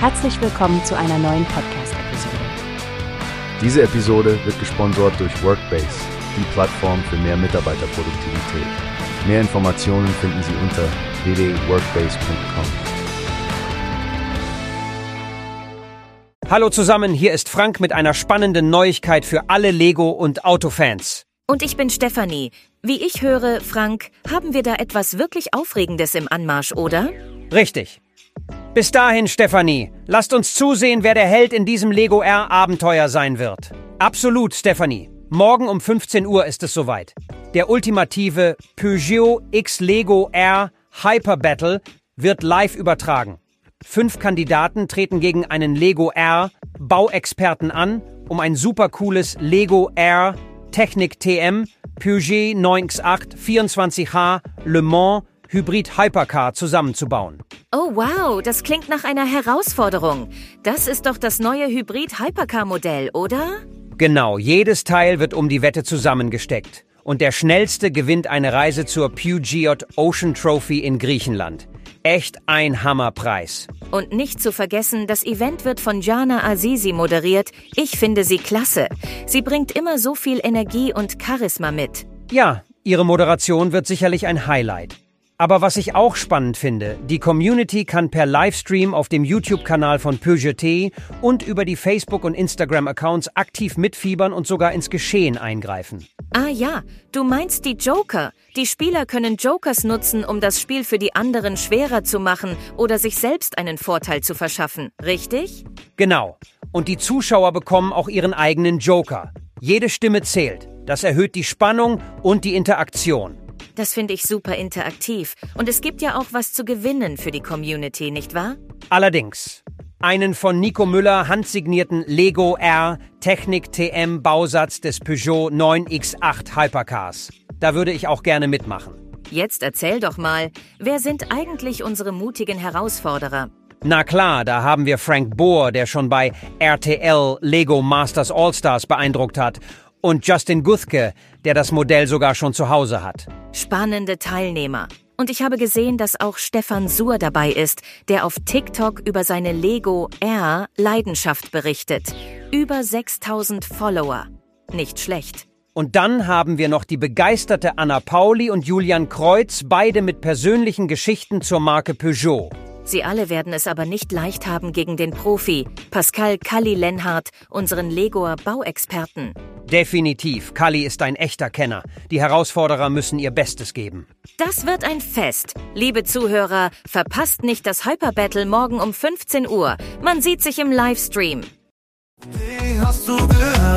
Herzlich willkommen zu einer neuen Podcast-Episode. Diese Episode wird gesponsert durch Workbase, die Plattform für mehr Mitarbeiterproduktivität. Mehr Informationen finden Sie unter www.workbase.com. Hallo zusammen, hier ist Frank mit einer spannenden Neuigkeit für alle Lego- und Autofans. Und ich bin Stefanie. Wie ich höre, Frank, haben wir da etwas wirklich Aufregendes im Anmarsch, oder? Richtig. Bis dahin, Stefanie, lasst uns zusehen, wer der Held in diesem Lego R Abenteuer sein wird. Absolut, Stefanie. Morgen um 15 Uhr ist es soweit. Der ultimative Peugeot X Lego R Hyper Battle wird live übertragen. Fünf Kandidaten treten gegen einen Lego R Bauexperten an, um ein supercooles Lego R Technik TM Peugeot 9X8 24H Le Mans Hybrid Hypercar zusammenzubauen. Oh wow, das klingt nach einer Herausforderung. Das ist doch das neue Hybrid Hypercar Modell, oder? Genau, jedes Teil wird um die Wette zusammengesteckt. Und der schnellste gewinnt eine Reise zur Pugiot Ocean Trophy in Griechenland. Echt ein Hammerpreis. Und nicht zu vergessen, das Event wird von Jana Azizi moderiert. Ich finde sie klasse. Sie bringt immer so viel Energie und Charisma mit. Ja, ihre Moderation wird sicherlich ein Highlight. Aber was ich auch spannend finde, die Community kann per Livestream auf dem YouTube-Kanal von Peugeot und über die Facebook- und Instagram-Accounts aktiv mitfiebern und sogar ins Geschehen eingreifen. Ah ja, du meinst die Joker. Die Spieler können Jokers nutzen, um das Spiel für die anderen schwerer zu machen oder sich selbst einen Vorteil zu verschaffen, richtig? Genau. Und die Zuschauer bekommen auch ihren eigenen Joker. Jede Stimme zählt. Das erhöht die Spannung und die Interaktion. Das finde ich super interaktiv. Und es gibt ja auch was zu gewinnen für die Community, nicht wahr? Allerdings. Einen von Nico Müller handsignierten Lego R Technik TM Bausatz des Peugeot 9X8 Hypercars. Da würde ich auch gerne mitmachen. Jetzt erzähl doch mal, wer sind eigentlich unsere mutigen Herausforderer? Na klar, da haben wir Frank Bohr, der schon bei RTL Lego Masters All-Stars beeindruckt hat und Justin Guthke, der das Modell sogar schon zu Hause hat. Spannende Teilnehmer. Und ich habe gesehen, dass auch Stefan Suhr dabei ist, der auf TikTok über seine Lego R Leidenschaft berichtet. Über 6000 Follower. Nicht schlecht. Und dann haben wir noch die begeisterte Anna Pauli und Julian Kreuz, beide mit persönlichen Geschichten zur Marke Peugeot. Sie alle werden es aber nicht leicht haben gegen den Profi, Pascal Kalli Lenhardt, unseren Legoer Bauexperten. Definitiv, Kali ist ein echter Kenner. Die Herausforderer müssen ihr Bestes geben. Das wird ein Fest. Liebe Zuhörer, verpasst nicht das Hyper Battle morgen um 15 Uhr. Man sieht sich im Livestream. Wie hast du gehört?